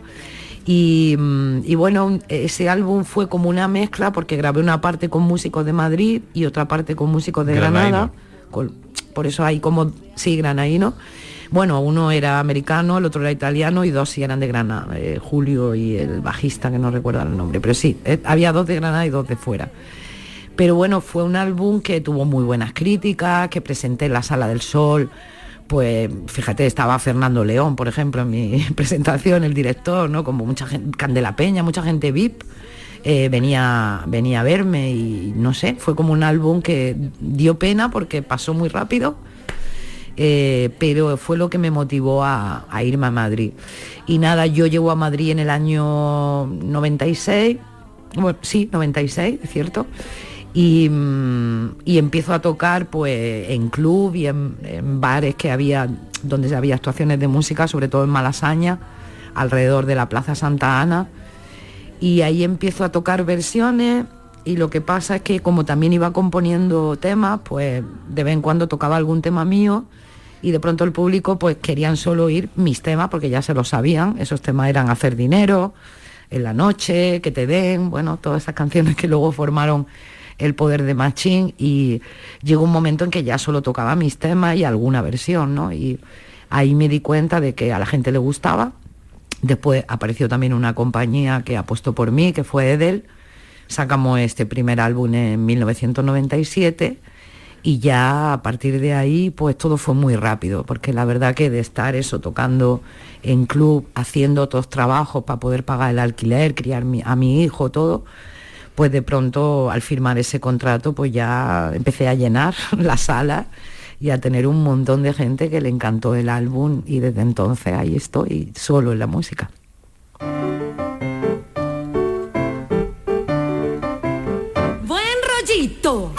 Y, mm, bueno, ese álbum fue como una mezcla porque grabé una parte con músicos de Madrid y otra parte con músicos de Granada. por eso hay como, sí, granaíno. Bueno, uno era americano, el otro era italiano y dos sí eran de Granada, eh, Julio y el bajista, que no recuerdo el nombre, pero sí, eh, había dos de Granada y dos de fuera. Pero bueno, fue un álbum que tuvo muy buenas críticas, que presenté en la Sala del Sol. Pues fíjate, estaba Fernando León, por ejemplo, en mi (laughs) presentación, el director, ¿no? Como mucha gente, Candela Peña, mucha gente VIP. Eh, venía, venía a verme y no sé, fue como un álbum que dio pena porque pasó muy rápido, eh, pero fue lo que me motivó a, irme a Madrid. Y nada, yo llego a Madrid en el año 96, bueno, sí, 96, es cierto, Mm, y, empiezo a tocar pues en club y en, bares que había donde había actuaciones de música sobre todo en Malasaña alrededor de la Plaza Santa Ana. Y ahí empiezo a tocar versiones y lo que pasa es que como también iba componiendo temas pues de vez en cuando tocaba algún tema mío y de pronto el público pues querían solo oír mis temas porque ya se lo sabían. Esos temas eran hacer dinero en la noche que te den bueno todas esas canciones que luego formaron el poder de Machín y llegó un momento en que ya solo tocaba mis temas y alguna versión, ¿no? Y ahí me di cuenta de que a la gente le gustaba. Después apareció también una compañía que apostó por mí, que fue Edel. Sacamos este primer álbum en 1997 y ya a partir de ahí pues todo fue muy rápido, porque la verdad que de estar eso tocando en club, haciendo otros trabajos para poder pagar el alquiler, criar a mi hijo, todo, pues de pronto al firmar ese contrato pues ya empecé a llenar (laughs) la sala y a tener un montón de gente que le encantó el álbum y desde entonces ahí estoy solo en la música. Buen rollito.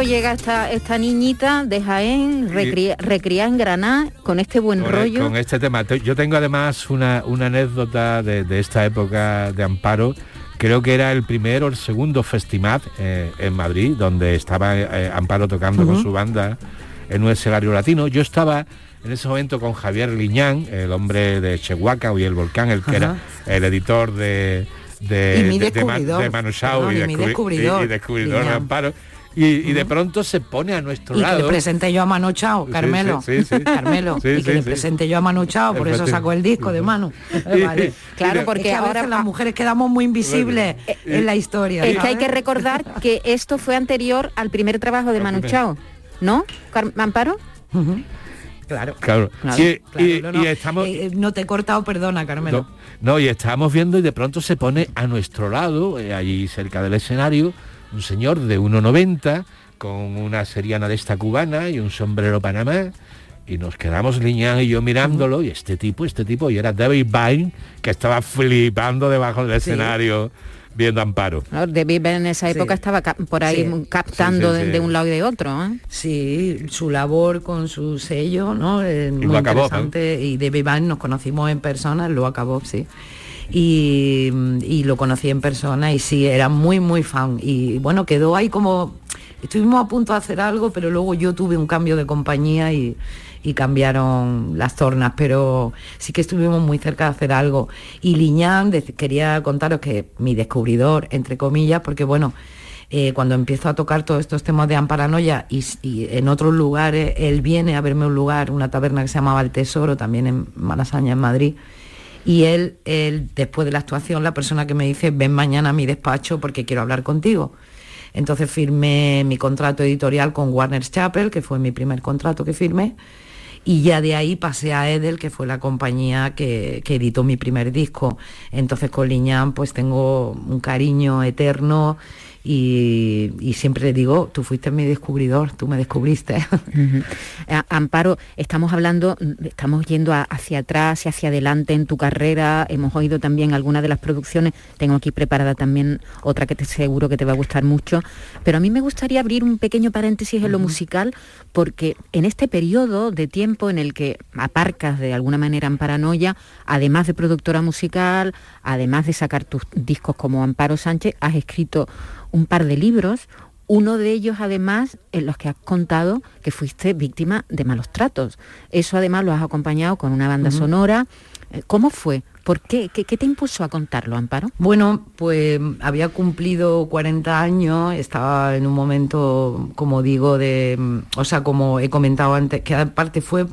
Llega esta, esta niñita de Jaén, recría, en Granada, con este buen e- rollo. con este tema. Yo tengo además una, anécdota de, esta época de Amparo. Creo que era el primero o el segundo festival eh, en Madrid, donde estaba eh, Amparo tocando con su banda en un escenario latino. Yo estaba en ese momento con Javier Liñán, el hombre de Chehuaca y el volcán, el que era el editor de de, de, Manu Chao y, descubridor de Amparo y, de pronto se pone a nuestro y lado. que le presenté yo a Manu Chao, Carmelo. Sí, sí, Carmelo. y que le presenté yo a Manu Chao, por eso sacó el disco de Manu. (laughs) Claro, porque ahora las mujeres quedamos muy invisibles en la historia. Es que hay que recordar que esto fue anterior al primer trabajo de Manu Chao, ¿no? Amparo. Claro, claro. y, no, estamos... Eh, eh, no, te he cortado, perdona, Carmelo. No, y estábamos viendo y de pronto se pone a nuestro lado, eh, allí cerca del escenario, un señor de 1,90 con una seriana de esta cubana y un sombrero panamá y nos quedamos Liñán y yo mirándolo y este tipo, este tipo, y era David Byrne que estaba flipando debajo del escenario viendo Amparo. David en esa época estaba por ahí captando de, un lado y de otro. ¿eh? Sí, su labor con su sello, ¿no? y lo acabó, Y David Byrne nos conocimos en persona, lo acabó, sí y, lo conocí en persona y sí, era muy, muy fan. Y bueno, quedó ahí como, estuvimos a punto de hacer algo, pero luego yo tuve un cambio de compañía y, cambiaron las tornas, pero sí que estuvimos muy cerca de hacer algo. Y Liñán, quería contaros que mi descubridor, entre comillas, porque bueno, eh, cuando empiezo a tocar todos estos temas de amparanoia y, y, en otros lugares, él viene a verme un lugar, una taberna que se llamaba El Tesoro, también en Malasaña, en Madrid, y él, después de la actuación, la persona que me dice, ven mañana a mi despacho porque quiero hablar contigo. Entonces firmé mi contrato editorial con Warner Chapel, que fue mi primer contrato que firmé, y ya de ahí pasé a Edel, que fue la compañía que, que editó mi primer disco. Entonces con Liñán pues tengo un cariño eterno y, siempre le digo, tú fuiste mi descubridor, tú me descubriste. (laughs) Amparo, estamos hablando, estamos yendo hacia atrás y hacia adelante en tu carrera, hemos oído también algunas de las producciones, tengo aquí preparada también otra que te seguro que te va a gustar mucho, pero a mí me gustaría abrir un pequeño paréntesis en lo musical, porque en este periodo de tiempo en el que aparcas de alguna manera en paranoia, además de productora musical, además de sacar tus discos como Amparo Sánchez, has escrito un par de libros, uno de ellos además en los que has contado que fuiste víctima de malos tratos. Eso además lo has acompañado con una banda sonora. Eh, ¿Cómo fue? ¿Por qué? qué? te impulsó a contarlo, Amparo? Bueno, pues había cumplido 40 años, estaba en un momento, como digo, de, mm, o sea, como he comentado antes, que aparte fue,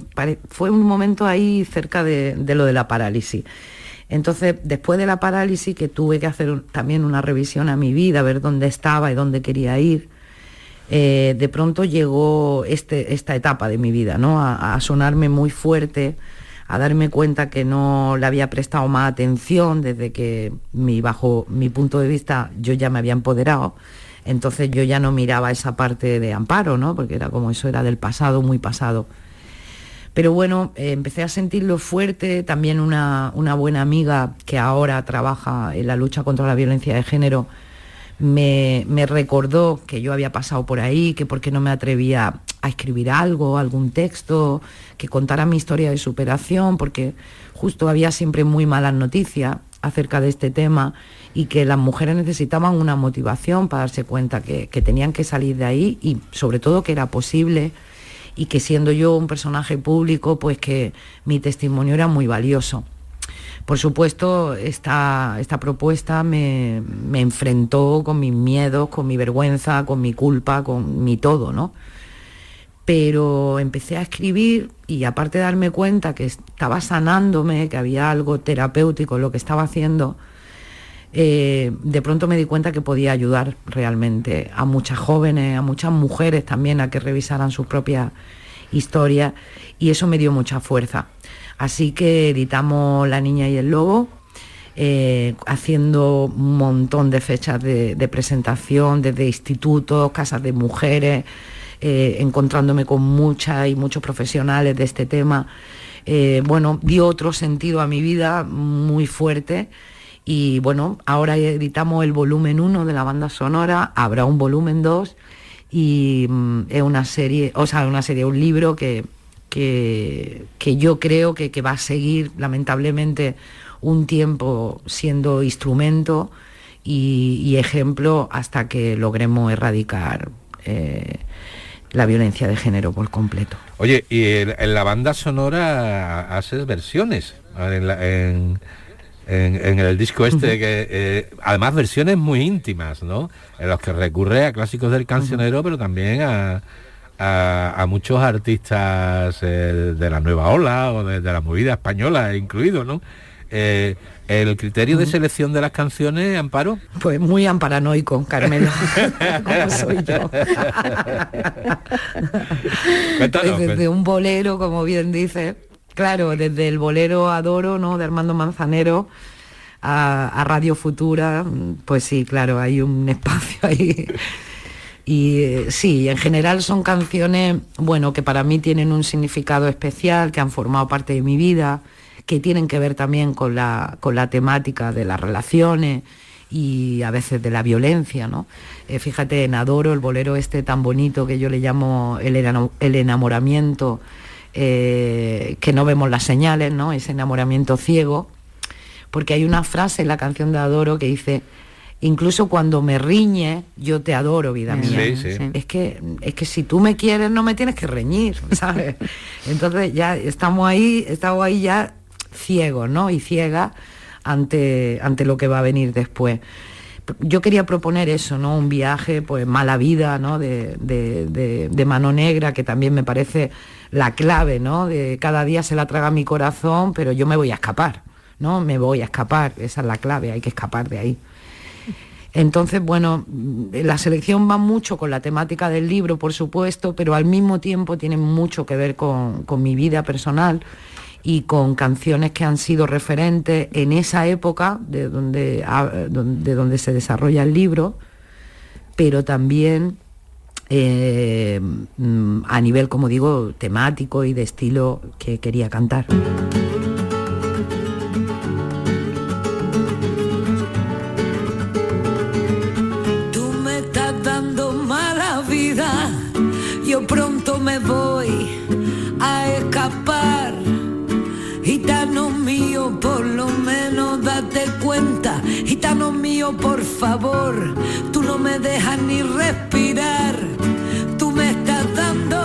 fue un momento ahí cerca de, de lo de la parálisis. Entonces, después de la parálisis, que tuve que hacer también una revisión a mi vida, ver dónde estaba y dónde quería ir, eh, de pronto llegó este, esta etapa de mi vida, ¿no? A, sonarme muy fuerte, a darme cuenta que no le había prestado más atención desde que mi, bajo mi punto de vista yo ya me había empoderado. Entonces yo ya no miraba esa parte de amparo, ¿no? Porque era como eso era del pasado, muy pasado. Pero bueno, eh, empecé a sentirlo fuerte, también una, buena amiga que ahora trabaja en la lucha contra la violencia de género, me, recordó que yo había pasado por ahí, que por qué no me atrevía a escribir algo, algún texto, que contara mi historia de superación, porque justo había siempre muy malas noticias acerca de este tema y que las mujeres necesitaban una motivación para darse cuenta que, que tenían que salir de ahí y sobre todo que era posible y que siendo yo un personaje público, pues que mi testimonio era muy valioso. Por supuesto, esta, esta propuesta me, enfrentó con mis miedos, con mi vergüenza, con mi culpa, con mi todo, ¿no? Pero empecé a escribir y aparte de darme cuenta que estaba sanándome, que había algo terapéutico en lo que estaba haciendo, eh, de pronto me di cuenta que podía ayudar realmente a muchas jóvenes, a muchas mujeres también a que revisaran sus propias historias y eso me dio mucha fuerza. Así que editamos La Niña y el Lobo, eh, haciendo un montón de fechas de, presentación desde institutos, casas de mujeres, eh, encontrándome con muchas y muchos profesionales de este tema. bueno, dio otro sentido a mi vida muy fuerte y bueno, ahora editamos el volumen 1 de la banda sonora, habrá un volumen 2 y mm, es una serie, o sea, una serie, un libro que, que, yo creo que, va a seguir lamentablemente un tiempo siendo instrumento y, ejemplo hasta que logremos erradicar eh, la violencia de género por completo. Oye, y en, la banda sonora haces versiones el disco este, que eh, además versiones muy íntimas, ¿no? En los que recurre a clásicos del cancionero, pero también a, a, muchos artistas eh, de la nueva ola o de, la movida española incluido, ¿no? Eh, ¿El criterio de selección de las canciones, Amparo? Pues muy amparanoico, Carmelo, (laughs) como soy yo. desde un bolero, como bien dice, claro, desde el bolero Adoro, ¿no? De Armando Manzanero a, Radio Futura, pues sí, claro, hay un (laughs) espacio ahí. Y eh, sí, en general son canciones, bueno, que para mí tienen un significado especial, que han formado parte de mi vida que tienen que ver también con la, con la temática de las relaciones y a veces de la violencia, ¿no? Eh, fíjate, en Adoro, el bolero este tan bonito que yo le llamo el, el enamoramiento, eh, que no vemos las señales, ¿no? Ese enamoramiento ciego, porque hay una frase en la canción de Adoro que dice, incluso cuando me riñe, yo te adoro, vida mía. Es, que, es que si tú me quieres, no me tienes que reñir, ¿sabes? Entonces ya estamos ahí, estamos ahí ya ciego ¿no? Y ciega ante, ante lo que va a venir después. Yo quería proponer eso, ¿no? Un viaje, pues mala vida, ¿no? De, de, mano negra, que también me parece la clave, ¿no? De cada día se la traga mi corazón, pero yo me voy a escapar, ¿no? Me voy a escapar, esa es la clave, hay que escapar de ahí. Entonces, bueno, la selección va mucho con la temática del libro, por supuesto, pero al mismo tiempo tiene mucho que ver con, con mi vida personal y con canciones que han sido referentes en esa época de donde, de donde se desarrolla el libro, pero también eh, mm, a nivel, como digo, temático y de estilo que quería cantar. Tú me estás dando mala vida, yo pronto mío, por lo menos date cuenta. Gitano mío, por favor, tú no me dejas ni respirar. Tú me estás dando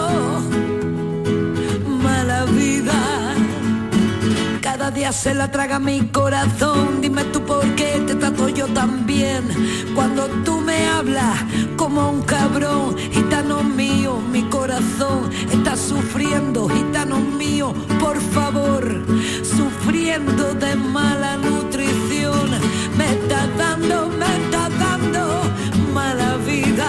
mala vida. Cada día se la traga mi corazón. Dime tú por qué te trato yo tan bien. Cuando tú me hablas como un cabrón, gitano mío, mi corazón está sufriendo, gitano mío, por favor, de mala nutrición, me está dando, me está dando mala vida.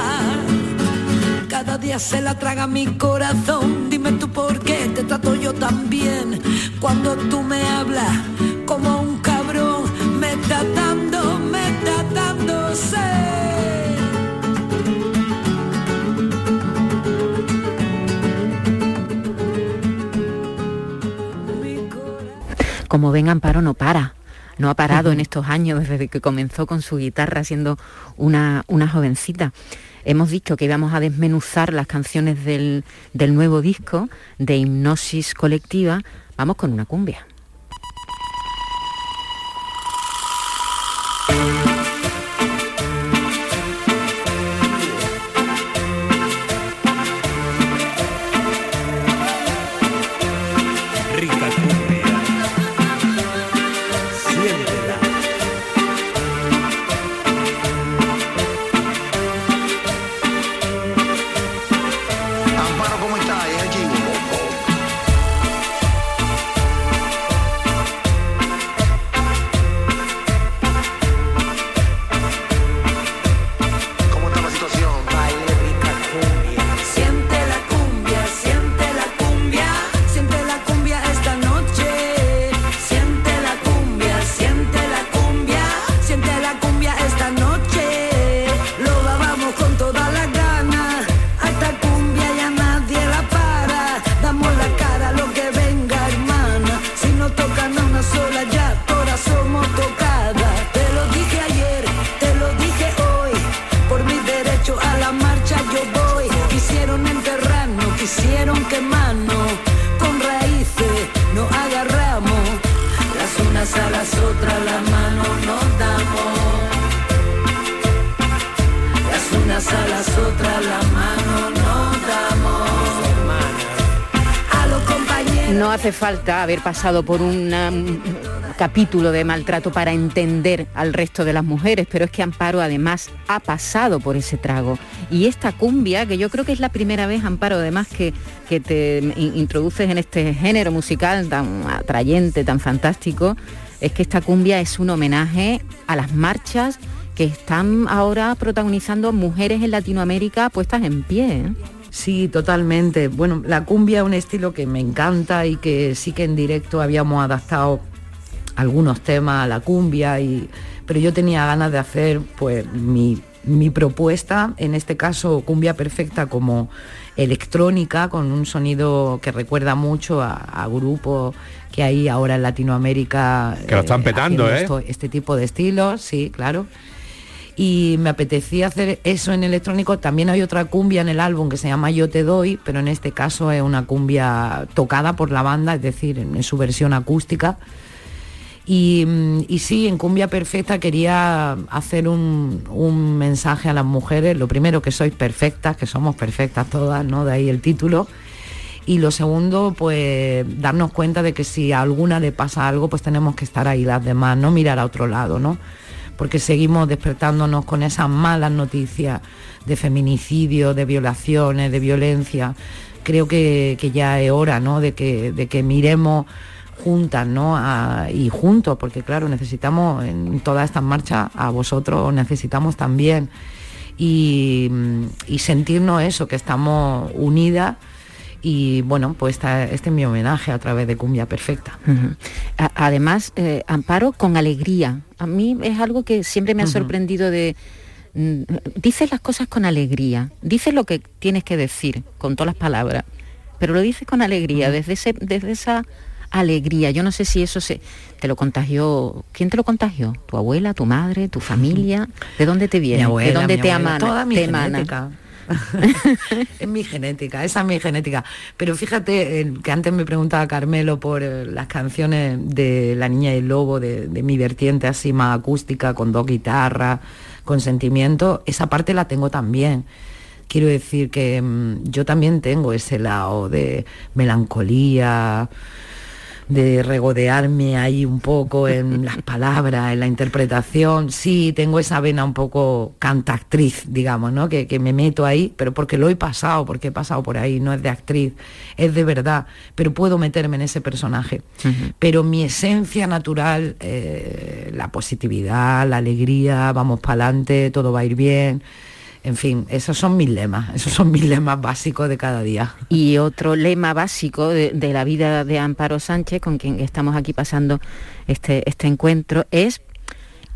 Cada día se la traga mi corazón, dime tú por qué te trato yo tan bien. Cuando tú me hablas como un cabrón, me está Como ven, Amparo no para. No ha parado en estos años desde que comenzó con su guitarra siendo una, una jovencita. Hemos dicho que íbamos a desmenuzar las canciones del, del nuevo disco de hipnosis colectiva. Vamos con una cumbia. Hace falta haber pasado por una capítulo de maltrato para entender al resto de las mujeres, pero es que Amparo además ha pasado por ese trago. Y esta cumbia, que yo creo que es la primera vez, Amparo, además que, que te introduces en este género musical tan atrayente, tan fantástico, es que esta cumbia es un homenaje a las marchas que están ahora protagonizando mujeres en Latinoamérica puestas en pie. ¿eh? Sí, totalmente. Bueno, la cumbia es un estilo que me encanta y que sí que en directo habíamos adaptado algunos temas a la cumbia, y, pero yo tenía ganas de hacer pues mi, propuesta, en este caso cumbia perfecta como electrónica, con un sonido que recuerda mucho a, grupos que hay ahora en Latinoamérica. Que lo están eh, petando, ¿eh? este tipo de estilos, sí, claro y me apetecía hacer eso en electrónico. También hay otra cumbia en el álbum que se llama Yo te doy, pero en este caso es una cumbia tocada por la banda, es decir, en su versión acústica. Y, mm, sí, en Cumbia Perfecta quería hacer un, un, mensaje a las mujeres. Lo primero, que sois perfectas, que somos perfectas todas, ¿no? De ahí el título. Y lo segundo, pues darnos cuenta de que si a alguna le pasa algo, pues tenemos que estar ahí las demás, no mirar a otro lado, ¿no? Porque seguimos despertándonos con esas malas noticias de feminicidio, de violaciones, de violencia. Creo que, ya es hora ¿no? de, que, de que miremos juntas ¿no? y juntos, porque claro, necesitamos en todas estas marchas a vosotros, necesitamos también. Y, y sentirnos eso, que estamos unidas y bueno, pues este es mi homenaje a través de Cumbia Perfecta. Además, eh, Amparo con alegría. A mí es algo que siempre me ha sorprendido de... Mm, dices las cosas con alegría, dices lo que tienes que decir con todas las palabras, pero lo dices con alegría, desde, ese, desde esa alegría. Yo no sé si eso se, te lo contagió. ¿Quién te lo contagió? ¿Tu abuela, tu madre, tu familia? ¿De dónde te viene? ¿De dónde te aman? Toda mi te (laughs) es mi genética, esa es mi genética. Pero fíjate que antes me preguntaba Carmelo por eh, las canciones de La Niña y el Lobo, de, mi vertiente así más acústica, con dos guitarras, con sentimiento, esa parte la tengo también quiero decir que mm, yo también tengo ese lado de melancolía, de regodearme ahí un poco en (laughs) las palabras, en la interpretación. Sí, tengo esa vena un poco cantactriz, digamos, ¿no? Que, me meto ahí, pero porque lo he pasado, porque he pasado por ahí, no es de actriz, es de verdad, pero puedo meterme en ese personaje. Pero mi esencia natural, eh, la positividad, la alegría, vamos para adelante, todo va a ir bien en fin, esos son mis lemas, esos son mis lemas básicos de cada día. Y otro lema básico de, la vida de Amparo Sánchez, con quien estamos aquí pasando este, este encuentro, es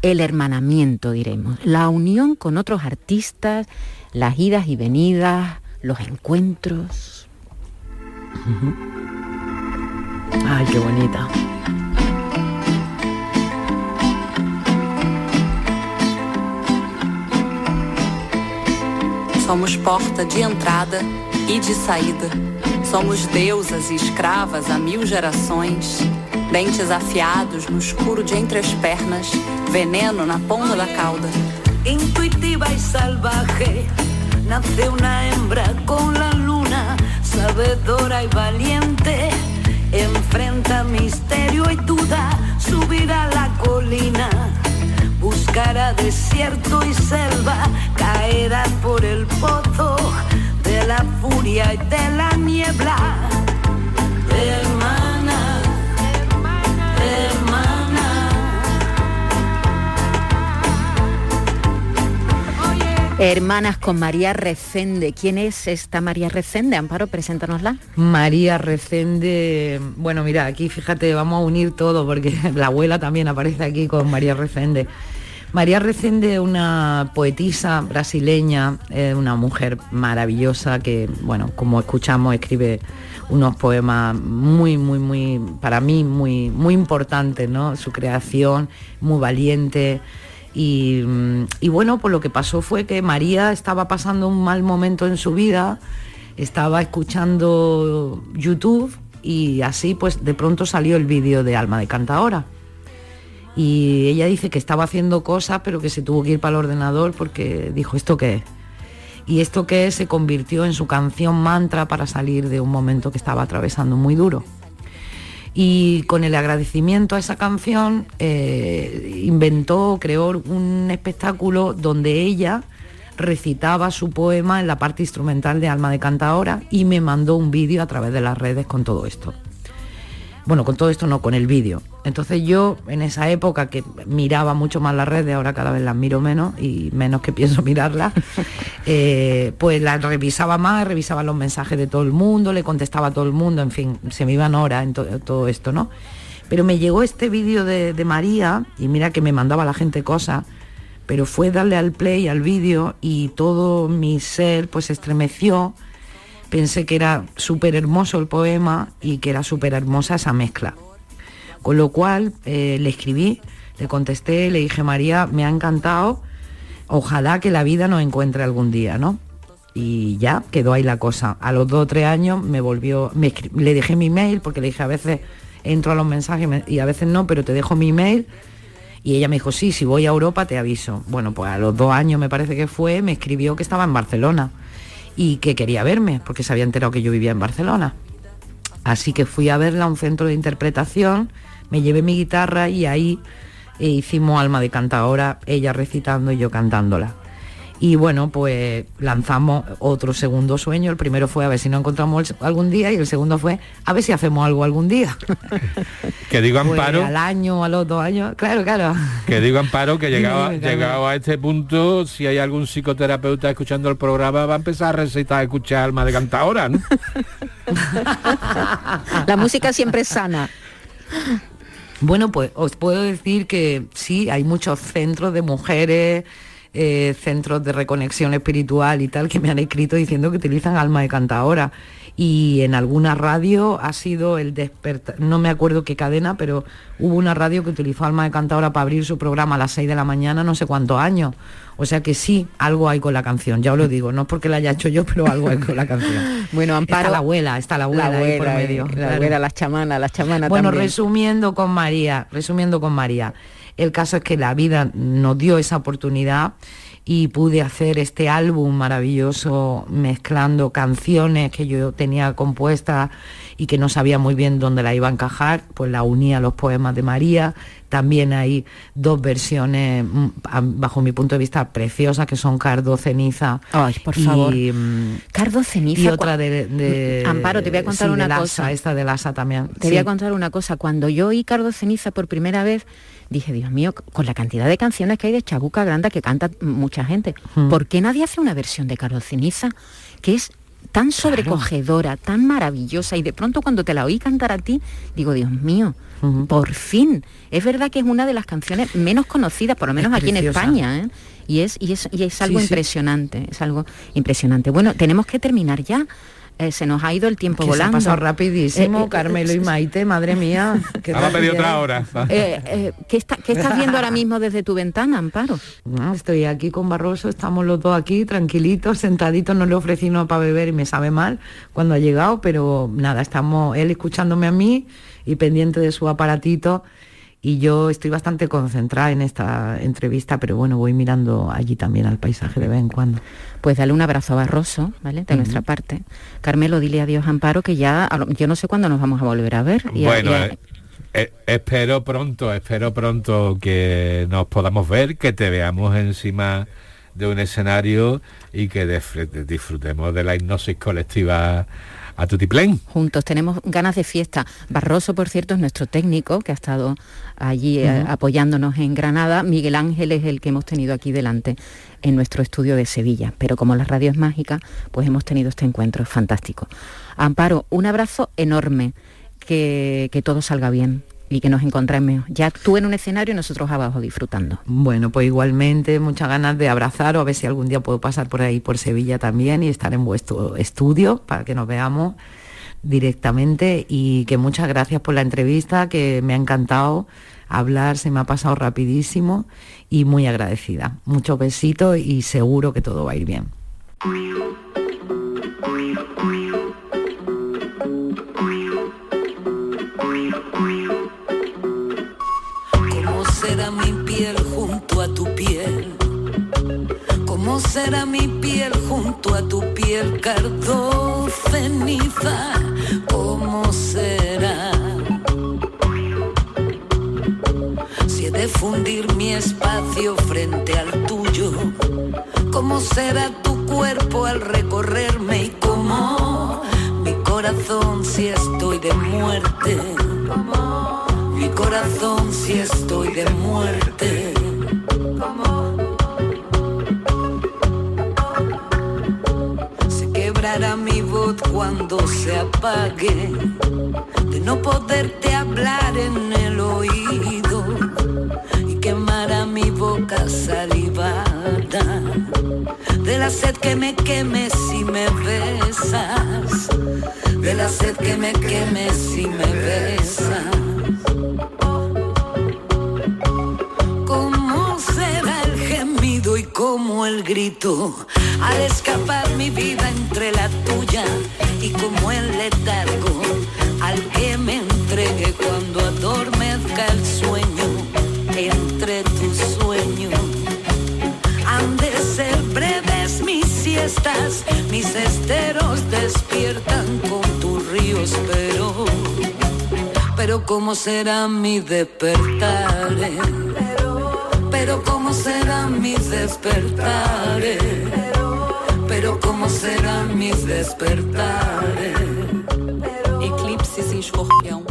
el hermanamiento, diremos, la unión con otros artistas, las idas y venidas, los encuentros. Ay, qué bonita. Somos porta de entrada e de saída. Somos deusas e escravas há mil gerações. Dentes afiados no escuro de entre as pernas, veneno na ponta da cauda. Intuitiva e salvaje, nasceu na hembra com la luna, sabedora e valiente. Enfrenta misterio y duda, subir a la colina buscará desierto y selva, caerá por el pozo de la furia y de la niebla. Hermana, hermana. Hermanas con María Recende. ¿Quién es esta María Recende? Amparo, preséntanosla. María Recende, bueno, mira, aquí fíjate, vamos a unir todo porque (laughs) la abuela también aparece aquí con María Recende. María Recende, una poetisa brasileña, una mujer maravillosa que, bueno, como escuchamos, escribe unos poemas muy, muy, muy, para mí, muy, muy importantes, ¿no? Su creación, muy valiente. Y, y bueno, pues lo que pasó fue que María estaba pasando un mal momento en su vida, estaba escuchando YouTube y así pues de pronto salió el vídeo de Alma de Cantadora y ella dice que estaba haciendo cosas, pero que se tuvo que ir para el ordenador porque dijo, ¿esto qué es? Y esto que es se convirtió en su canción mantra para salir de un momento que estaba atravesando muy duro. Y con el agradecimiento a esa canción eh, inventó, creó un espectáculo donde ella recitaba su poema en la parte instrumental de Alma de Cantadora y me mandó un vídeo a través de las redes con todo esto. Bueno, con todo esto no, con el vídeo. Entonces yo en esa época que miraba mucho más las redes, ahora cada vez las miro menos y menos que (laughs) pienso mirarlas, (laughs) eh, pues las revisaba más, revisaba los mensajes de todo el mundo, le contestaba a todo el mundo, en fin, se me iban horas en todo esto, ¿no? Pero me llegó este vídeo de, de María y mira que me mandaba la gente cosas pero fue darle al play al vídeo y todo mi ser pues estremeció. Pensé que era súper hermoso el poema y que era súper hermosa esa mezcla. Con lo cual eh, le escribí, le contesté, le dije, María, me ha encantado, ojalá que la vida nos encuentre algún día, ¿no? Y ya quedó ahí la cosa. A los dos o tres años me volvió, le dejé mi mail, porque le dije a veces entro a los mensajes y a veces no, pero te dejo mi mail y ella me dijo, sí, si voy a Europa te aviso. Bueno, pues a los dos años me parece que fue, me escribió que estaba en Barcelona y que quería verme, porque se había enterado que yo vivía en Barcelona. Así que fui a verla a un centro de interpretación, me llevé mi guitarra y ahí eh, hicimos Alma de Cantadora, ella recitando y yo cantándola. Y bueno, pues lanzamos otro segundo sueño. El primero fue a ver si nos encontramos algún día y el segundo fue a ver si hacemos algo algún día. (laughs) que digo pues Amparo. al año, a los dos años, claro, claro. Que digo Amparo que (laughs) llegado, llegado a este punto, si hay algún psicoterapeuta escuchando el programa, va a empezar a recitar, a escuchar alma de cantadora, ¿no? (laughs) La música siempre es sana. Bueno, pues os puedo decir que sí, hay muchos centros de mujeres eh, centros de reconexión espiritual y tal que me han escrito diciendo que utilizan alma de cantadora. Y en alguna radio ha sido el despertar, no me acuerdo qué cadena, pero hubo una radio que utilizó alma de cantadora para abrir su programa a las 6 de la mañana no sé cuántos años. O sea que sí, algo hay con la canción, ya os lo (laughs) digo, no es porque la haya hecho yo, pero algo hay con la canción. (laughs) bueno, Amparo. Está la abuela, está la abuela, ahí por medio. La abuela, las chamanas, las chamanas Bueno, también. resumiendo con María, resumiendo con María. El caso es que la vida nos dio esa oportunidad y pude hacer este álbum maravilloso mezclando canciones que yo tenía compuestas y que no sabía muy bien dónde la iba a encajar, pues la unía a los poemas de María. También hay dos versiones, mm, bajo mi punto de vista, preciosas, que son Cardo Ceniza. Ay, por favor. Mm, Cardo Ceniza. Y otra de, Amparo, te voy a contar una cosa. Esta de Lasa también. Te voy a contar una cosa. Cuando yo oí Cardo Ceniza por primera vez, dije, Dios mío, con la cantidad de canciones que hay de Chabuca Granda que canta mucha gente, hmm. ¿por qué nadie hace una versión de Carlos Ceniza que es tan sobrecogedora, tan maravillosa y de pronto cuando te la oí cantar a ti, digo, Dios mío, por fin. Es verdad que es una de las canciones menos conocidas, por lo menos aquí en España, ¿eh? y, es, y, es, y es algo impresionante, es algo impresionante. Bueno, tenemos que terminar ya. Eh, se nos ha ido el tiempo volando. Se ha pasado rapidísimo, eh, eh, Carmelo y Maite, madre mía. Que a pedir otra hora. (laughs) ¿qué, estás viendo ahora mismo desde tu ventana, Amparo? estoy aquí con Barroso, estamos los dos aquí, tranquilitos, sentaditos, no le ofrecí nada para beber y me sabe mal cuando ha llegado, pero nada, estamos él escuchándome a mí y pendiente de su aparatito y yo estoy bastante concentrada en esta entrevista, pero bueno, voy mirando allí también al paisaje de vez en cuando. Pues dale un abrazo a Barroso, ¿vale? De nuestra parte. Carmelo, dile adiós Amparo, que ya, yo no sé cuándo nos vamos a volver a ver. bueno, eh, eh, espero pronto, espero pronto que nos podamos ver, que te veamos encima de un escenario y que disfrutemos de la hipnosis colectiva a Tutiplén. Juntos tenemos ganas de fiesta. Barroso, por cierto, es nuestro técnico que ha estado allí eh, apoyándonos en Granada. Miguel Ángel es el que hemos tenido aquí delante en nuestro estudio de Sevilla. Pero como la radio es mágica, pues hemos tenido este encuentro fantástico. Amparo, un abrazo enorme, que, que todo salga bien y que nos encontremos ya tú en un escenario y nosotros abajo disfrutando. Bueno, pues igualmente muchas ganas de abrazar o a ver si algún día puedo pasar por ahí por Sevilla también y estar en vuestro estudio para que nos veamos directamente y que muchas gracias por la entrevista, que me ha encantado hablar, se me ha pasado rapidísimo y muy agradecida. Muchos besitos y seguro que todo va a ir bien. piel junto a tu piel? ¿Cómo será mi piel junto a tu piel, cardo ceniza? ¿Cómo será? Si he de fundir mi espacio frente al tuyo, ¿cómo será tu cuerpo al recorrerme y cómo mi corazón si estoy de muerte? Mi corazón si estoy de muerte. Se quebrará mi voz cuando se apague de no poderte hablar en el oído y quemará mi boca salivada de la sed que me queme si me besas, de la sed que me queme si me besas. Grito al escapar mi vida entre la tuya y como el letargo al que me entregue cuando adormezca el sueño entre tus sueños? Han de ser breves mis siestas, mis esteros despiertan con tus ríos, pero, pero cómo será mi despertar, pero cómo será mi despertar, pero cómo serán mis despertares. Eclipse em escorpião.